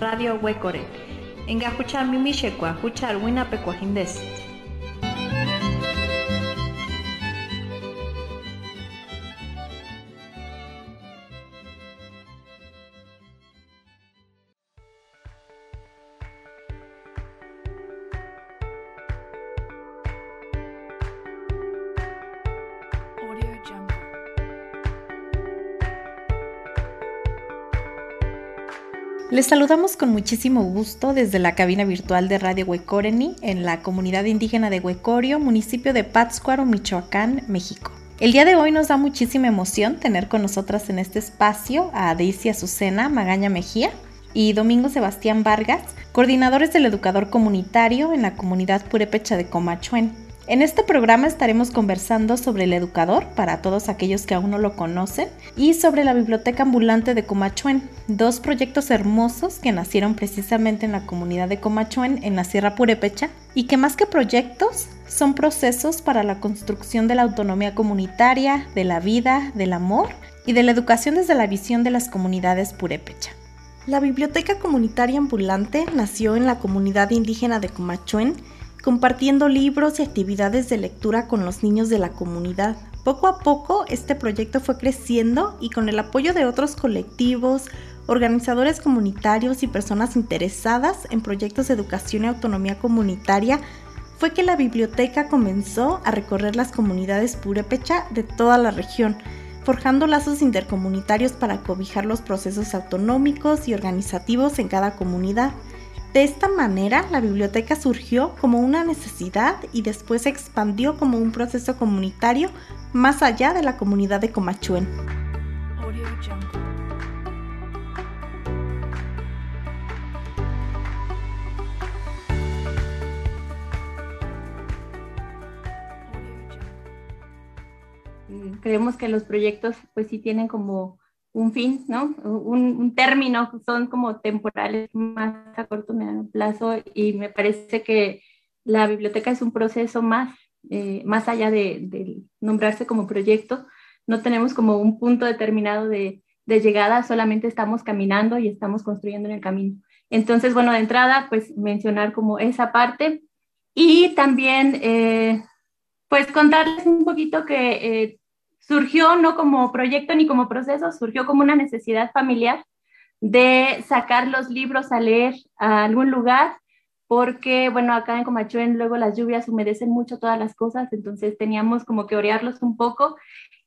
Radio Huecore. Engajucha mimishekwa, huchar winapecuajindes. Les saludamos con muchísimo gusto desde la cabina virtual de Radio Huecoreni en la comunidad indígena de Huecorio, municipio de Pátzcuaro, Michoacán, México. El día de hoy nos da muchísima emoción tener con nosotras en este espacio a Daisy Azucena Magaña Mejía y Domingo Sebastián Vargas, coordinadores del educador comunitario en la comunidad purépecha de Comachuen. En este programa estaremos conversando sobre el educador, para todos aquellos que aún no lo conocen, y sobre la biblioteca ambulante de Comachuen, dos proyectos hermosos que nacieron precisamente en la comunidad de Comachuen, en la Sierra Purepecha, y que más que proyectos, son procesos para la construcción de la autonomía comunitaria, de la vida, del amor y de la educación desde la visión de las comunidades purépecha. La biblioteca comunitaria ambulante nació en la comunidad indígena de Comachuen, compartiendo libros y actividades de lectura con los niños de la comunidad. Poco a poco este proyecto fue creciendo y con el apoyo de otros colectivos, organizadores comunitarios y personas interesadas en proyectos de educación y autonomía comunitaria, fue que la biblioteca comenzó a recorrer las comunidades purépecha de toda la región, forjando lazos intercomunitarios para cobijar los procesos autonómicos y organizativos en cada comunidad. De esta manera, la biblioteca surgió como una necesidad y después se expandió como un proceso comunitario más allá de la comunidad de Comachuen. Creemos que los proyectos pues sí tienen como un fin, ¿no? Un, término, son como temporales más a corto mediano plazo y me parece que la biblioteca es un proceso más, eh, más allá de, nombrarse como proyecto, no tenemos como un punto determinado de, llegada, solamente estamos caminando y estamos construyendo en el camino. Entonces, bueno, de entrada, pues mencionar como esa parte y también, eh, pues contarles un poquito que eh, surgió no como proyecto ni como proceso, surgió como una necesidad familiar de sacar los libros a leer a algún lugar, porque, bueno, acá en Comachuen luego las lluvias humedecen mucho todas las cosas, entonces teníamos como que orearlos un poco.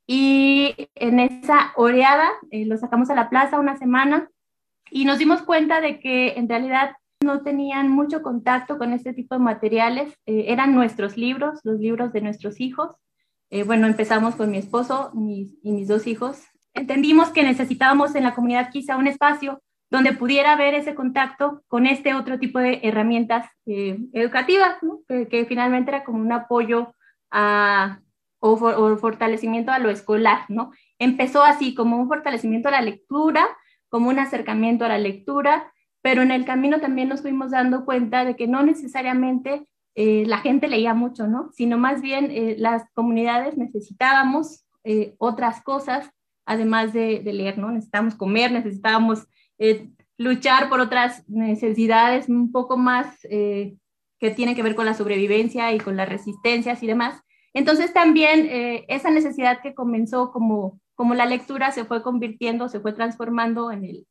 Y en esa oreada eh, los sacamos a la plaza una semana y nos dimos cuenta de que en realidad no tenían mucho contacto con este tipo de materiales, eh, eran nuestros libros, los libros de nuestros hijos, eh, bueno, empezamos con mi esposo y mis dos hijos. Entendimos que necesitábamos en la comunidad quizá un espacio donde pudiera haber ese contacto con este otro tipo de herramientas eh, educativas, que, finalmente era como un apoyo a, o, o, fortalecimiento a lo escolar, ¿no? Empezó así, como un fortalecimiento a la lectura, como un acercamiento a la lectura, pero en el camino también nos fuimos dando cuenta de que no necesariamente eh, la gente leía mucho, ¿no? Sino más bien eh, las comunidades necesitábamos eh, otras cosas, además de, leer, ¿no? Necesitábamos comer, necesitábamos luchar por otras necesidades un poco más que tienen que ver con la sobrevivencia y con las resistencias y demás. Entonces también esa necesidad que comenzó como, como la lectura se fue convirtiendo, se fue transformando en el,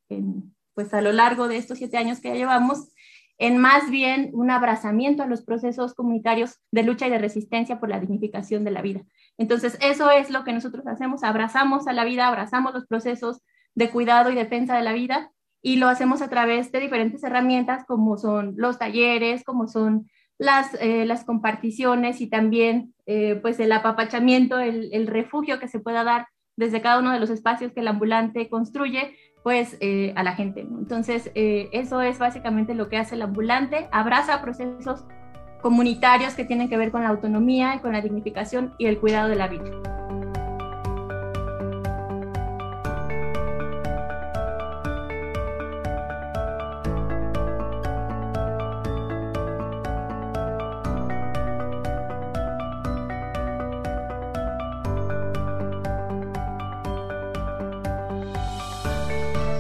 pues a lo largo de estos siete años que ya llevamos en más bien un abrazamiento a los procesos comunitarios de lucha y de resistencia por la dignificación de la vida. Entonces, eso es lo que nosotros hacemos, abrazamos a la vida, abrazamos los procesos de cuidado y defensa de la vida y lo hacemos a través de diferentes herramientas como son los talleres, como son las, eh, las comparticiones y también eh, pues el apapachamiento, el, el refugio que se pueda dar desde cada uno de los espacios que el ambulante construye pues eh, a la gente. Entonces, eh, eso es básicamente lo que hace el ambulante, abraza procesos comunitarios que tienen que ver con la autonomía con la dignificación y el cuidado de la vida.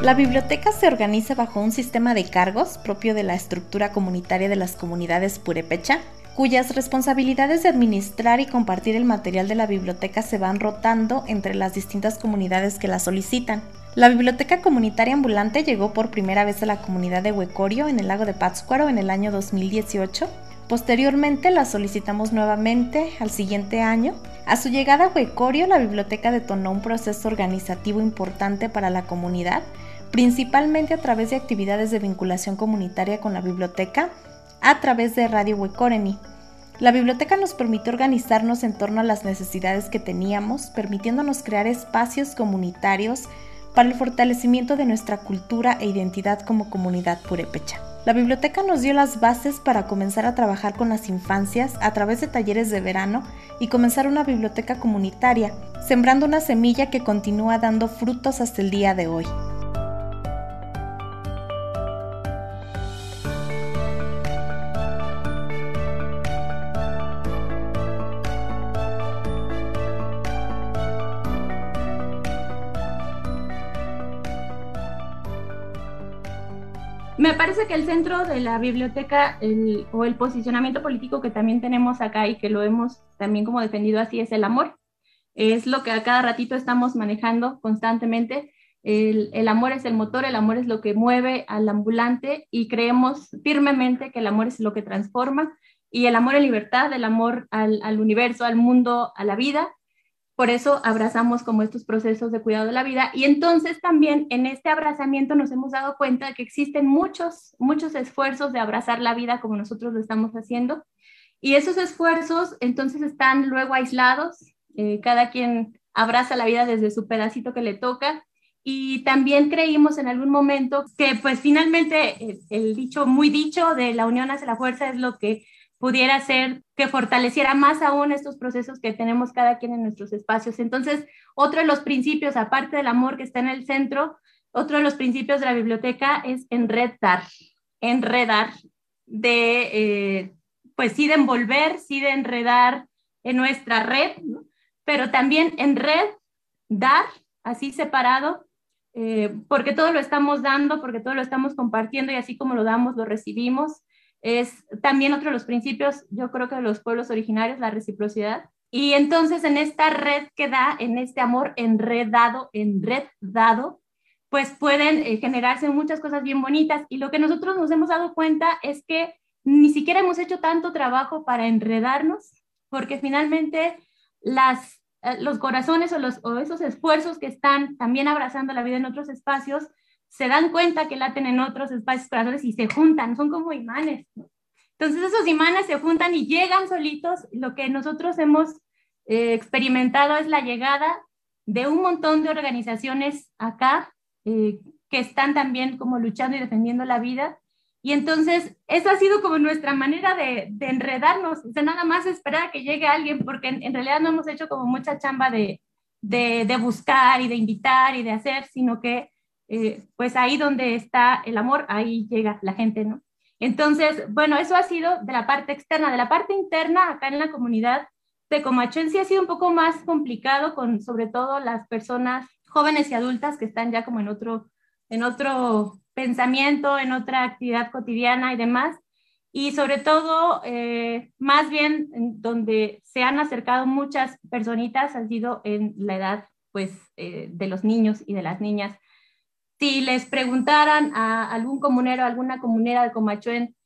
La biblioteca se organiza bajo un sistema de cargos propio de la estructura comunitaria de las comunidades purepecha, cuyas responsabilidades de administrar y compartir el material de la biblioteca se van rotando entre las distintas comunidades que la solicitan. La biblioteca comunitaria ambulante llegó por primera vez a la comunidad de Huecorio en el lago de Pátzcuaro en el año 2018. Posteriormente la solicitamos nuevamente al siguiente año. A su llegada a Huecorio, la biblioteca detonó un proceso organizativo importante para la comunidad, principalmente a través de actividades de vinculación comunitaria con la biblioteca a través de Radio Huecoreni. La biblioteca nos permitió organizarnos en torno a las necesidades que teníamos, permitiéndonos crear espacios comunitarios para el fortalecimiento de nuestra cultura e identidad como comunidad purépecha. La biblioteca nos dio las bases para comenzar a trabajar con las infancias a través de talleres de verano y comenzar una biblioteca comunitaria, sembrando una semilla que continúa dando frutos hasta el día de hoy. Me parece que el centro de la biblioteca o el posicionamiento político que también tenemos acá y que lo hemos también como defendido así es el amor. Es lo que a cada ratito estamos manejando constantemente. El, el, amor es el motor, el amor es lo que mueve al ambulante y creemos firmemente que el amor es lo que transforma y el amor en libertad, el amor al, al universo, al mundo, a la vida por eso abrazamos como estos procesos de cuidado de la vida. Y entonces también en este abrazamiento nos hemos dado cuenta de que existen muchos, muchos esfuerzos de abrazar la vida como nosotros lo estamos haciendo. Y esos esfuerzos entonces están luego aislados. Eh, cada quien abraza la vida desde su pedacito que le toca. Y también creímos en algún momento que pues finalmente el, el dicho muy dicho de la unión hace la fuerza es lo que pudiera ser que fortaleciera más aún estos procesos que tenemos cada quien en nuestros espacios. Entonces, otro de los principios, aparte del amor que está en el centro, otro de los principios de la biblioteca es enredar, enredar, de, eh, pues sí de envolver, sí de enredar en nuestra red, pero también en red, dar, así separado, eh, porque todo lo estamos dando, porque todo lo estamos compartiendo y así como lo damos, lo recibimos es también otro de los principios, yo creo que de los pueblos originarios, la reciprocidad. Y entonces en esta red que da, en este amor enredado, enredado, pues pueden eh, generarse muchas cosas bien bonitas. Y lo que nosotros nos hemos dado cuenta es que ni siquiera hemos hecho tanto trabajo para enredarnos, porque finalmente las, eh, los corazones o, los, o esos esfuerzos que están también abrazando la vida en otros espacios se dan cuenta que laten en otros espacios corazones y se juntan, son como imanes. Entonces esos imanes se juntan y llegan solitos. Lo que nosotros hemos eh, experimentado es la llegada de un montón de organizaciones acá eh, que están también como luchando y defendiendo la vida. Y entonces, esa ha sido como nuestra manera de, enredarnos, o nada más esperar a que llegue alguien, porque en, realidad no hemos hecho como mucha chamba de, de, de, buscar y de invitar y de hacer, sino que eh, pues ahí donde está el amor, ahí llega la gente, ¿no? Entonces, bueno, eso ha sido de la parte externa. De la parte interna, acá en la comunidad de Comachuen sí ha sido un poco más complicado con sobre todo las personas jóvenes y adultas que están ya como en otro, en otro pensamiento, en otra actividad cotidiana y demás. Y sobre todo, eh, más bien donde se han acercado muchas personitas ha sido en la edad pues eh, de los niños y de las niñas si les preguntaran a algún comunero, alguna comunera de Comachuen,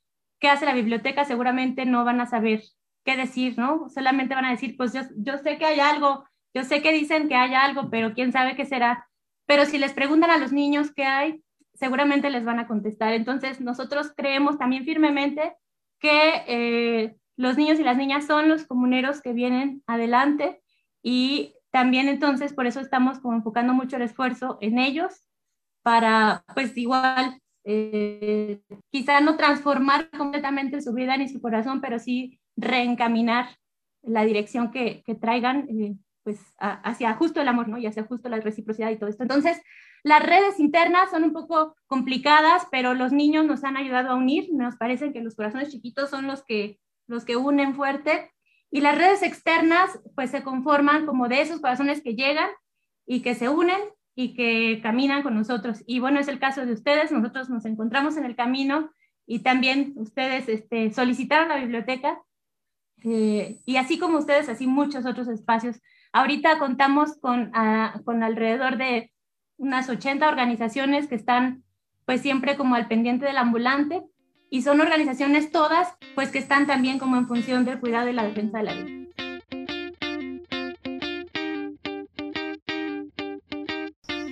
qué hace la biblioteca, seguramente no van a saber qué decir, ¿no? Solamente van a decir, pues yo, yo sé que hay algo, yo sé que dicen que hay algo, pero quién sabe qué será. Pero si les preguntan a los niños qué hay, seguramente les van a contestar. Entonces, nosotros creemos también firmemente que eh, los niños y las niñas son los comuneros que vienen adelante y también entonces por eso estamos como enfocando mucho el esfuerzo en ellos para, pues igual, eh, quizá no transformar completamente su vida ni su corazón, pero sí reencaminar la dirección que, que traigan, eh, pues hacia justo el amor, ¿no? Y hacia justo la reciprocidad y todo esto. Entonces, las redes internas son un poco complicadas, pero los niños nos han ayudado a unir. Nos parece que los corazones chiquitos son los que, los que unen fuerte. Y las redes externas, pues se conforman como de esos corazones que llegan y que se unen y que caminan con nosotros. Y bueno, es el caso de ustedes, nosotros nos encontramos en el camino y también ustedes este, solicitaron la biblioteca eh, y así como ustedes, así muchos otros espacios. Ahorita contamos con, ah, con alrededor de unas 80 organizaciones que están pues siempre como al pendiente del ambulante y son organizaciones todas pues que están también como en función del cuidado y la defensa de la vida.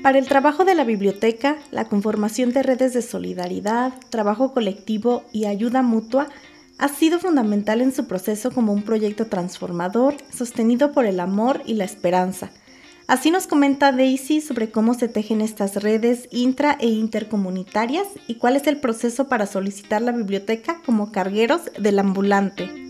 Para el trabajo de la biblioteca, la conformación de redes de solidaridad, trabajo colectivo y ayuda mutua ha sido fundamental en su proceso como un proyecto transformador, sostenido por el amor y la esperanza. Así nos comenta Daisy sobre cómo se tejen estas redes intra e intercomunitarias y cuál es el proceso para solicitar la biblioteca como cargueros del ambulante.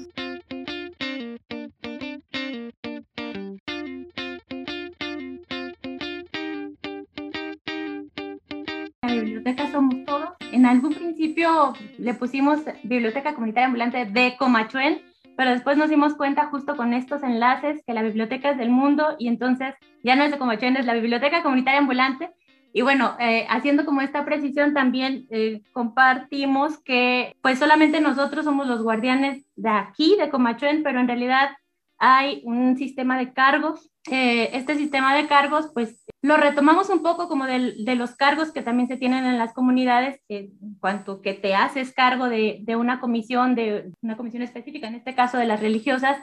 Principio le pusimos Biblioteca Comunitaria Ambulante de Comachuen, pero después nos dimos cuenta justo con estos enlaces que la biblioteca es del mundo y entonces ya no es de Comachuen, es la Biblioteca Comunitaria Ambulante. Y bueno, eh, haciendo como esta precisión también eh, compartimos que pues solamente nosotros somos los guardianes de aquí, de Comachuen, pero en realidad hay un sistema de cargos. Eh, este sistema de cargos pues lo retomamos un poco como de, de, los cargos que también se tienen en las comunidades, en cuanto que te haces cargo de, de, una comisión, de una comisión específica, en este caso de las religiosas,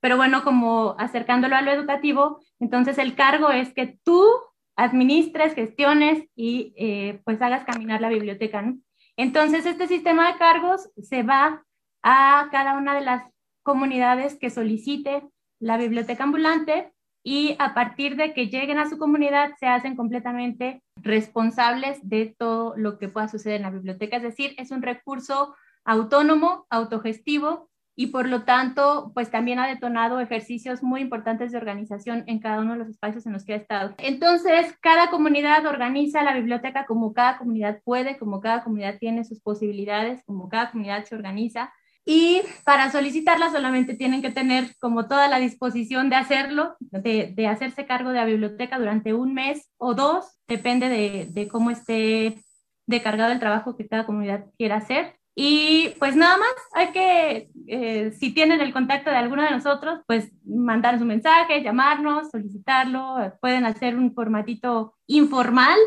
pero bueno, como acercándolo a lo educativo, entonces el cargo es que tú administres, gestiones y eh, pues hagas caminar la biblioteca, ¿no? Entonces este sistema de cargos se va a cada una de las comunidades que solicite la biblioteca ambulante y a partir de que lleguen a su comunidad se hacen completamente responsables de todo lo que pueda suceder en la biblioteca. Es decir, es un recurso autónomo, autogestivo y por lo tanto, pues también ha detonado ejercicios muy importantes de organización en cada uno de los espacios en los que ha estado. Entonces, cada comunidad organiza la biblioteca como cada comunidad puede, como cada comunidad tiene sus posibilidades, como cada comunidad se organiza y para solicitarla solamente tienen que tener como toda la disposición de hacerlo, de, hacerse cargo de la biblioteca durante un mes o dos, depende de, cómo esté de cargado el trabajo que cada comunidad quiera hacer. Y pues nada más, hay que, eh, si tienen el contacto de alguno de nosotros, pues mandar un mensaje, llamarnos, solicitarlo, pueden hacer un formatito informal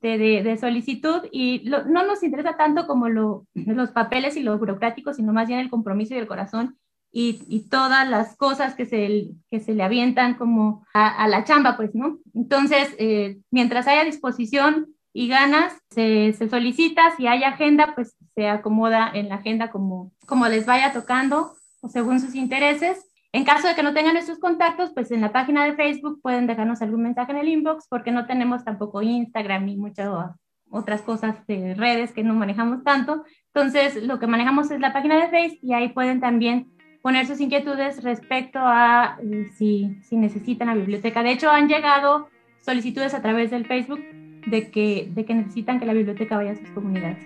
este, de, solicitud y no nos interesa tanto como lo, los papeles y lo burocrático, sino más bien el compromiso y el corazón y, y todas las cosas que se, que se le avientan como a, la chamba, pues, ¿no? Entonces, eh, mientras haya disposición y ganas, se, se, solicita, si hay agenda, pues se acomoda en la agenda como, como les vaya tocando o según sus intereses. En caso de que no tengan esos contactos, pues en la página de Facebook pueden dejarnos algún mensaje en el inbox porque no tenemos tampoco Instagram ni muchas otras cosas de redes que no manejamos tanto. Entonces, lo que manejamos es la página de Facebook y ahí pueden también poner sus inquietudes respecto a eh, si, si necesitan la biblioteca. De hecho, han llegado solicitudes a través del Facebook de que, de que necesitan que la biblioteca vaya a sus comunidades.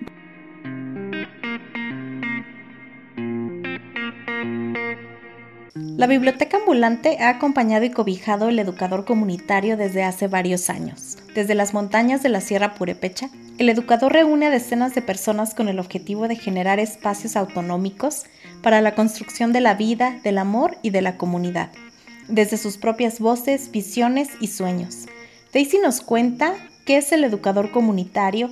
La biblioteca ambulante ha acompañado y cobijado el educador comunitario desde hace varios años. Desde las montañas de la Sierra Purepecha, el educador reúne a decenas de personas con el objetivo de generar espacios autonómicos para la construcción de la vida, del amor y de la comunidad, desde sus propias voces, visiones y sueños. Daisy nos cuenta qué es el educador comunitario,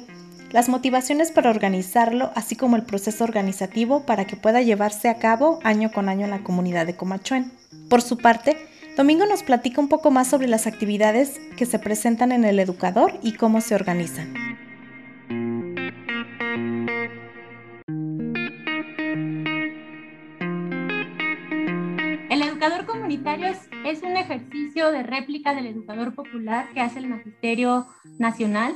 las motivaciones para organizarlo, así como el proceso organizativo para que pueda llevarse a cabo año con año en la comunidad de Comachuen. Por su parte, Domingo nos platica un poco más sobre las actividades que se presentan en el educador y cómo se organizan. El educador comunitario es, es un ejercicio de réplica del educador popular que hace el Magisterio Nacional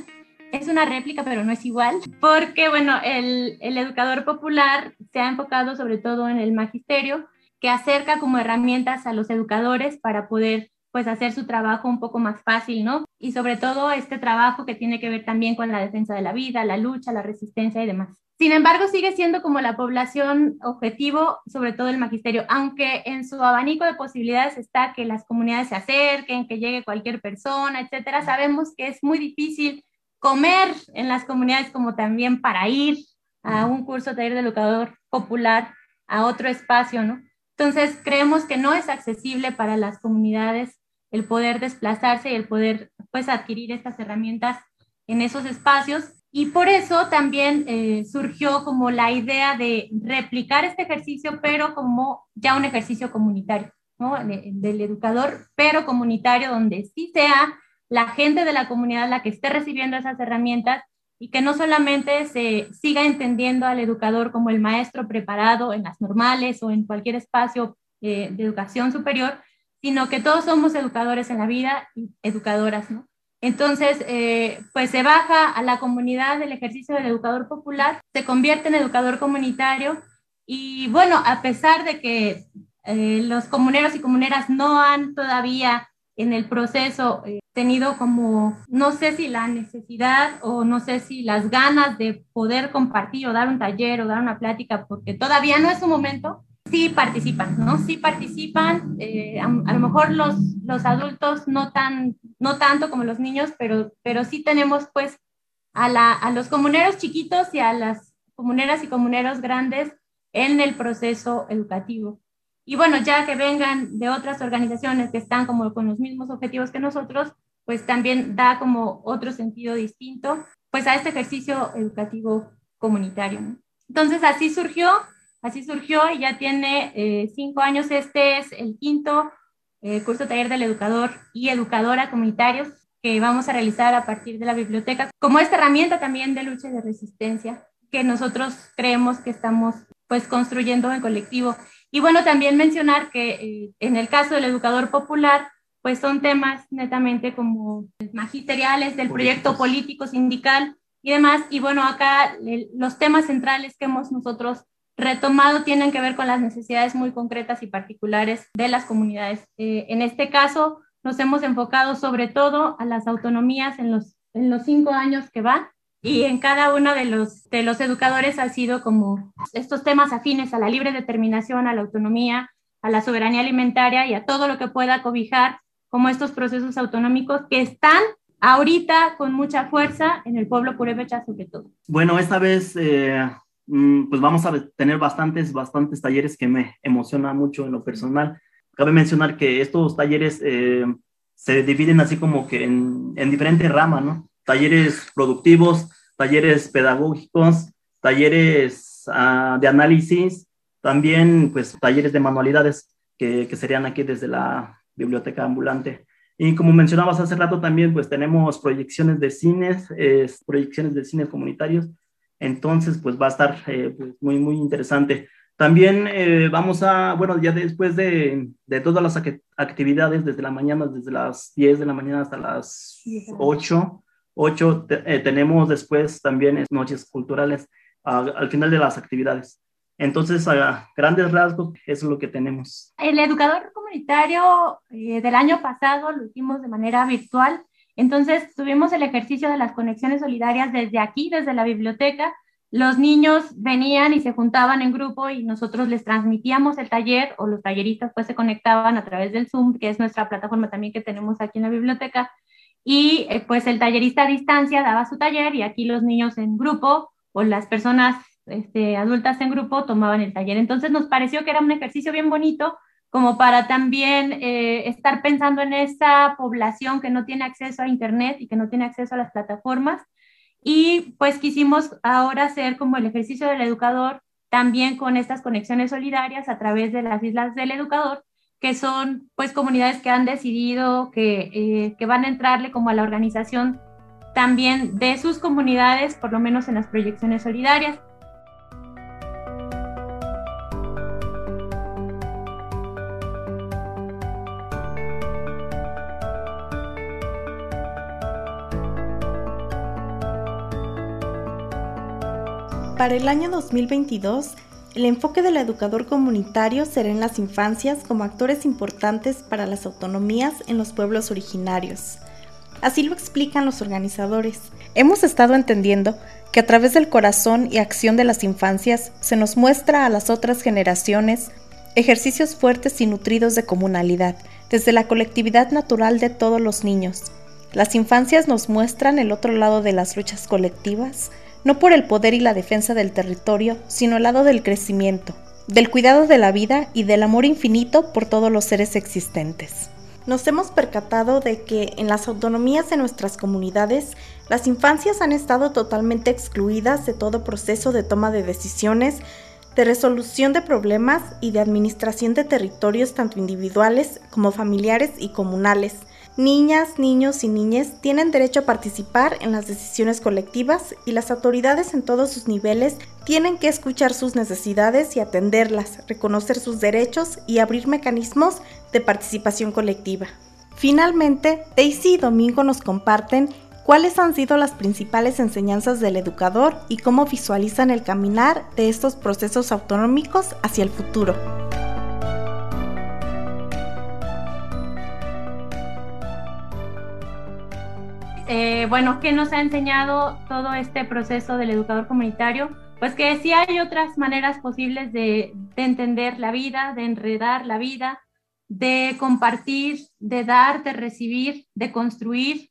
es una réplica, pero no es igual, porque, bueno, el, el, educador popular se ha enfocado sobre todo en el magisterio, que acerca como herramientas a los educadores para poder pues hacer su trabajo un poco más fácil, ¿no? Y sobre todo este trabajo que tiene que ver también con la defensa de la vida, la lucha, la resistencia y demás. Sin embargo, sigue siendo como la población objetivo, sobre todo el magisterio, aunque en su abanico de posibilidades está que las comunidades se acerquen, que llegue cualquier persona, etcétera. Sabemos que es muy difícil comer en las comunidades como también para ir a un curso taller de educador popular a otro espacio, ¿no? Entonces, creemos que no es accesible para las comunidades el poder desplazarse y el poder, pues, adquirir estas herramientas en esos espacios y por eso también eh, surgió como la idea de replicar este ejercicio, pero como ya un ejercicio comunitario, ¿no? del educador, pero comunitario, donde sí sea la gente de la comunidad la que esté recibiendo esas herramientas y que no solamente se siga entendiendo al educador como el maestro preparado en las normales o en cualquier espacio eh, de educación superior, sino que todos somos educadores en la vida y educadoras, ¿no? Entonces, eh, pues se baja a la comunidad del ejercicio del educador popular, se convierte en educador comunitario y bueno, a pesar de que eh, los comuneros y comuneras no han todavía en el proceso eh, tenido como, no sé si la necesidad o no sé si las ganas de poder compartir o dar un taller o dar una plática, porque todavía no es su momento, sí participan, ¿no? Sí participan, eh, a, lo mejor los, los adultos no, tan, no tanto como los niños, pero, pero sí tenemos pues a, la, a los comuneros chiquitos y a las comuneras y comuneros grandes en el proceso educativo. Y bueno, ya que vengan de otras organizaciones que están como con los mismos objetivos que nosotros, pues también da como otro sentido distinto pues a este ejercicio educativo comunitario. Entonces así surgió Así surgió y ya tiene eh, cinco años. Este es el quinto eh, curso taller del educador y educadora comunitarios que vamos a realizar a partir de la biblioteca como esta herramienta también de lucha y de resistencia que nosotros creemos que estamos pues construyendo en colectivo. Y bueno, también mencionar que eh, en el caso del educador popular, pues son temas netamente como magisteriales del proyecto político sindical y demás. Y bueno, acá los temas centrales que hemos nosotros retomado tienen que ver con las necesidades muy concretas y particulares de las comunidades. Eh, en este caso, nos hemos enfocado sobre todo a las autonomías en los, en los cinco años que va y en cada uno de los, de los educadores ha sido como estos temas afines a la libre determinación, a la autonomía, a la soberanía alimentaria y a todo lo que pueda cobijar como estos procesos autonómicos que están ahorita con mucha fuerza en el pueblo purépecha sobre todo. Bueno, esta vez eh, Mm, pues vamos a tener bastantes, bastantes talleres que me emociona mucho en lo personal. Cabe mencionar que estos talleres eh, se dividen así como que en, en diferentes ramas, ¿no? Talleres productivos, talleres pedagógicos, talleres uh, de análisis, también pues talleres de manualidades que, que serían aquí desde la biblioteca ambulante. Y como mencionabas hace rato también, pues tenemos proyecciones de cines, eh, proyecciones de cines comunitarios, entonces, pues va a estar eh, pues, muy, muy interesante. También eh, vamos a, bueno, ya después de, de, todas las actividades, desde la mañana, desde las 10 de la mañana hasta las 8, 8 eh, tenemos después también noches culturales al final de las actividades. Entonces, a grandes rasgos, es lo que tenemos. El educador comunitario del año pasado lo hicimos de manera virtual entonces, tuvimos el ejercicio de las conexiones solidarias desde aquí, desde la biblioteca. Los niños venían y se juntaban en grupo y nosotros les transmitíamos el taller o los talleristas pues se conectaban a través del Zoom, que es nuestra plataforma también que tenemos aquí en la biblioteca. Y eh, pues el tallerista a distancia daba su taller y aquí los niños en grupo o las personas este, adultas en grupo tomaban el taller. Entonces nos pareció que era un ejercicio bien bonito como para también eh, estar pensando en esa población que no tiene acceso a Internet y que no tiene acceso a las plataformas. Y pues quisimos ahora hacer como el ejercicio del educador también con estas conexiones solidarias a través de las Islas del Educador, que son pues comunidades que han decidido que, eh, que van a entrarle como a la organización también de sus comunidades, por lo menos en las proyecciones solidarias. Para el año 2022, el enfoque del educador comunitario será en las infancias como actores importantes para las autonomías en los pueblos originarios. Así lo explican los organizadores. Hemos estado entendiendo que a través del corazón y acción de las infancias se nos muestra a las otras generaciones ejercicios fuertes y nutridos de comunalidad, desde la colectividad natural de todos los niños. Las infancias nos muestran el otro lado de las luchas colectivas, no por el poder y la defensa del territorio, sino el lado del crecimiento, del cuidado de la vida y del amor infinito por todos los seres existentes. Nos hemos percatado de que en las autonomías de nuestras comunidades, las infancias han estado totalmente excluidas de todo proceso de toma de decisiones, de resolución de problemas y de administración de territorios tanto individuales como familiares y comunales. Niñas, niños y niñas tienen derecho a participar en las decisiones colectivas y las autoridades en todos sus niveles tienen que escuchar sus necesidades y atenderlas, reconocer sus derechos y abrir mecanismos de participación colectiva. Finalmente, Daisy y Domingo nos comparten ¿Cuáles han sido las principales enseñanzas del educador y cómo visualizan el caminar de estos procesos autonómicos hacia el futuro? Eh, bueno, ¿qué nos ha enseñado todo este proceso del educador comunitario? Pues que sí hay otras maneras posibles de, de entender la vida, de enredar la vida, de compartir, de dar, de recibir, de construir,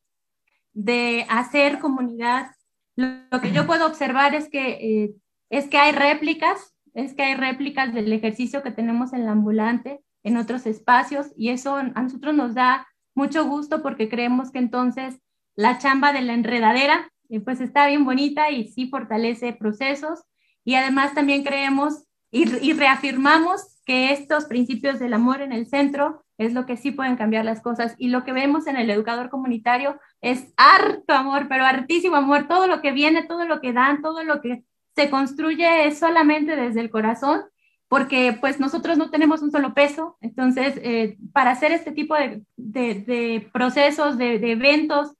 de hacer comunidad. Lo, que yo puedo observar es que, eh, es que hay réplicas, es que hay réplicas del ejercicio que tenemos en la ambulante, en otros espacios, y eso a nosotros nos da mucho gusto porque creemos que entonces la chamba de la enredadera, eh, pues está bien bonita y sí fortalece procesos, y además también creemos y, y reafirmamos que estos principios del amor en el centro es lo que sí pueden cambiar las cosas. Y lo que vemos en el educador comunitario es harto amor, pero hartísimo amor. Todo lo que viene, todo lo que dan, todo lo que se construye es solamente desde el corazón, porque pues nosotros no tenemos un solo peso. Entonces, eh, para hacer este tipo de, procesos, de, eventos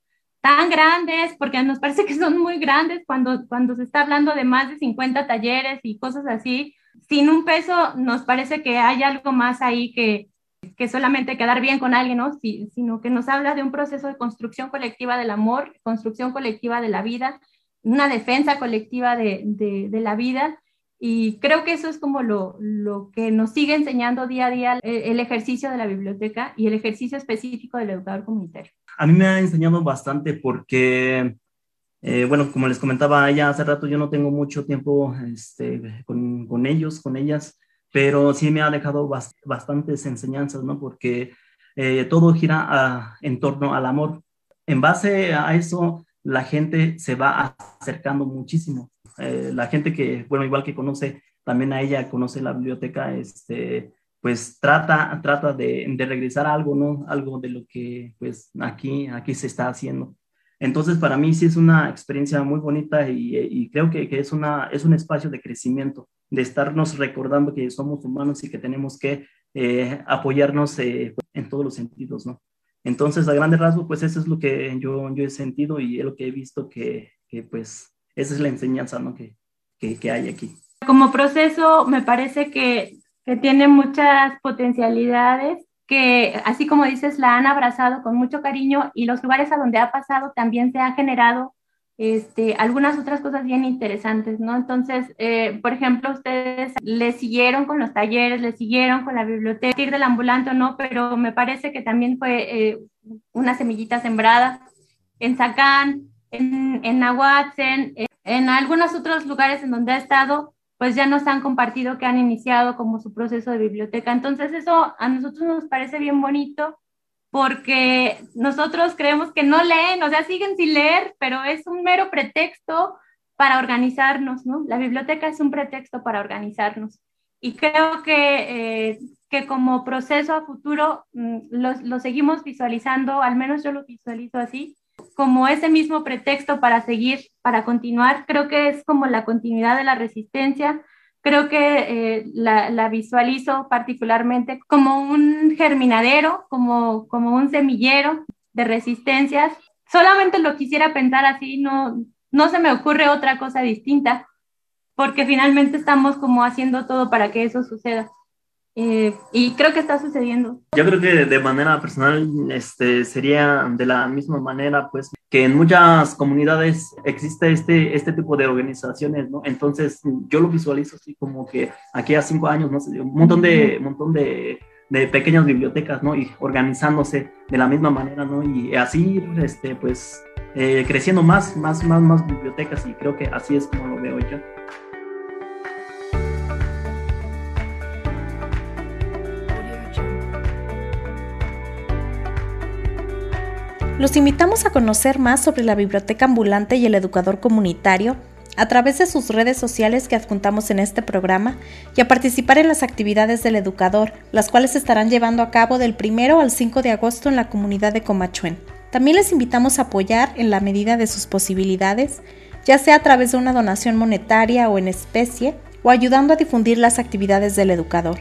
tan grandes, porque nos parece que son muy grandes cuando, cuando se está hablando de más de 50 talleres y cosas así, sin un peso, nos parece que hay algo más ahí que, que solamente quedar bien con alguien, ¿no? sino que nos habla de un proceso de construcción colectiva del amor, construcción colectiva de la vida, una defensa colectiva de, de, la vida. Y creo que eso es como lo, lo, que nos sigue enseñando día a día el, ejercicio de la biblioteca y el ejercicio específico del educador comunitario. A mí me ha enseñado bastante porque, eh, bueno, como les comentaba ya hace rato, yo no tengo mucho tiempo este, con, con ellos, con ellas pero sí me ha dejado bastantes enseñanzas, ¿no? Porque eh, todo gira en torno al amor. En base a eso, la gente se va acercando muchísimo. Eh, la gente que, bueno, igual que conoce también a ella, conoce la biblioteca, este, pues trata, trata de, de regresar algo, ¿no? Algo de lo que, pues, aquí, aquí se está haciendo. Entonces, para mí sí es una experiencia muy bonita y, y creo que, que, es, una, es un espacio de crecimiento de estarnos recordando que somos humanos y que tenemos que eh, apoyarnos eh, en todos los sentidos, ¿no? Entonces, a grandes rasgos, pues eso es lo que yo, yo he sentido y es lo que he visto que, que pues, esa es la enseñanza, ¿no? Que, que, hay aquí. Como proceso, me parece que, que tiene muchas potencialidades que, así como dices, la han abrazado con mucho cariño y los lugares a donde ha pasado también se ha generado este, algunas otras cosas bien interesantes, ¿no? Entonces, eh, por ejemplo, ustedes le siguieron con los talleres, le siguieron con la biblioteca, ir del ambulante no, pero me parece que también fue eh, una semillita sembrada en Zacán, en, en Nahuatzen, en algunos otros lugares en donde ha estado, pues ya nos han compartido que han iniciado como su proceso de biblioteca. Entonces, eso a nosotros nos parece bien bonito porque nosotros creemos que no leen, o sea, siguen sin leer, pero es un mero pretexto para organizarnos, ¿no? La biblioteca es un pretexto para organizarnos. Y creo que, eh, que como proceso a futuro mm, lo, lo, seguimos visualizando, al menos yo lo visualizo así, como ese mismo pretexto para seguir, para continuar. Creo que es como la continuidad de la resistencia, creo que eh, la, visualizo particularmente como un germinadero, como, como un semillero de resistencias. Solamente lo quisiera pensar así, no, no se me ocurre otra cosa distinta, porque finalmente estamos como haciendo todo para que eso suceda. Eh, y creo que está sucediendo. Yo creo que de manera personal este, sería de la misma manera, pues, que en muchas comunidades existe este, este tipo de organizaciones, ¿no? Entonces, yo lo visualizo así como que aquí a cinco años, ¿no? Un montón de, un montón de, de pequeñas bibliotecas, ¿no? Y organizándose de la misma manera, ¿no? Y así, este, pues, eh, creciendo más, más, más, más bibliotecas y creo que así es como lo veo yo. Los invitamos a conocer más sobre la biblioteca ambulante y el educador comunitario a través de sus redes sociales que adjuntamos en este programa y a participar en las actividades del educador, las cuales se estarán llevando a cabo del 1 al 5 de agosto en la comunidad de Comachuen. También les invitamos a apoyar en la medida de sus posibilidades, ya sea a través de una donación monetaria o en especie, o ayudando a difundir las actividades del educador.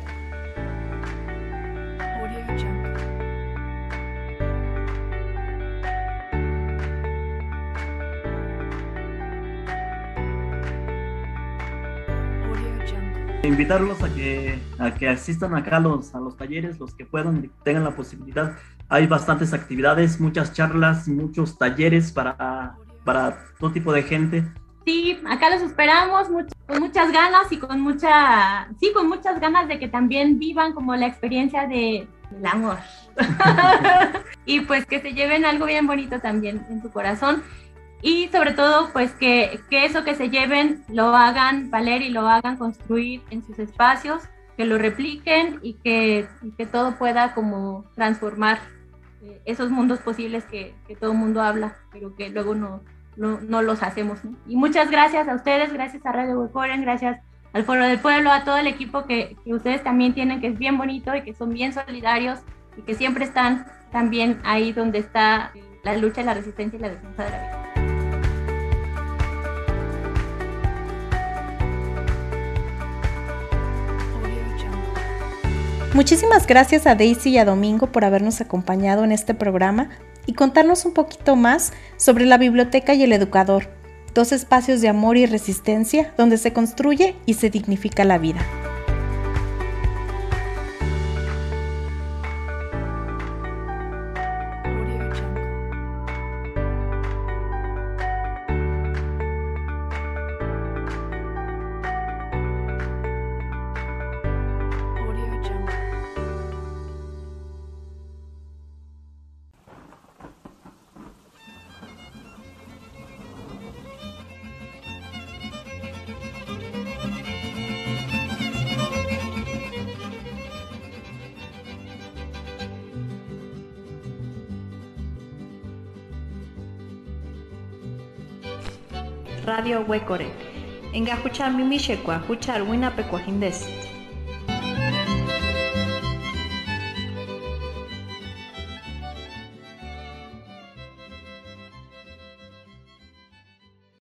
Invitarlos a que, a que asistan acá a los, a los talleres, los que puedan, tengan la posibilidad. Hay bastantes actividades, muchas charlas, muchos talleres para, para todo tipo de gente. Sí, acá los esperamos con muchas ganas y con mucha, sí, con muchas ganas de que también vivan como la experiencia de, del amor. y pues que se lleven algo bien bonito también en su corazón y sobre todo pues que, que, eso que se lleven lo hagan valer y lo hagan construir en sus espacios, que lo repliquen y que, que todo pueda como transformar eh, esos mundos posibles que, que, todo el mundo habla, pero que luego no, no, no los hacemos. Y muchas gracias a ustedes, gracias a Radio Huecoren, gracias al Foro del Pueblo, a todo el equipo que, que ustedes también tienen, que es bien bonito y que son bien solidarios y que siempre están también ahí donde está la lucha, la resistencia y la defensa de la vida. Muchísimas gracias a Daisy y a Domingo por habernos acompañado en este programa y contarnos un poquito más sobre la biblioteca y el educador, dos espacios de amor y resistencia donde se construye y se dignifica la vida. Radio Huecore. Engajucha mimishekwa, hucha alwina pecuajindes.